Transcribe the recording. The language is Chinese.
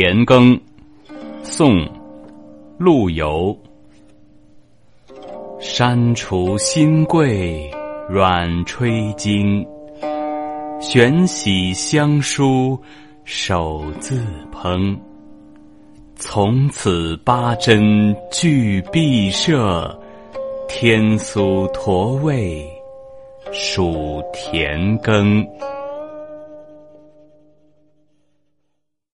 田耕，宋，陆游。山除新桂软吹经，悬洗香书手自烹。从此八珍俱毕舍，天苏驼味属田耕。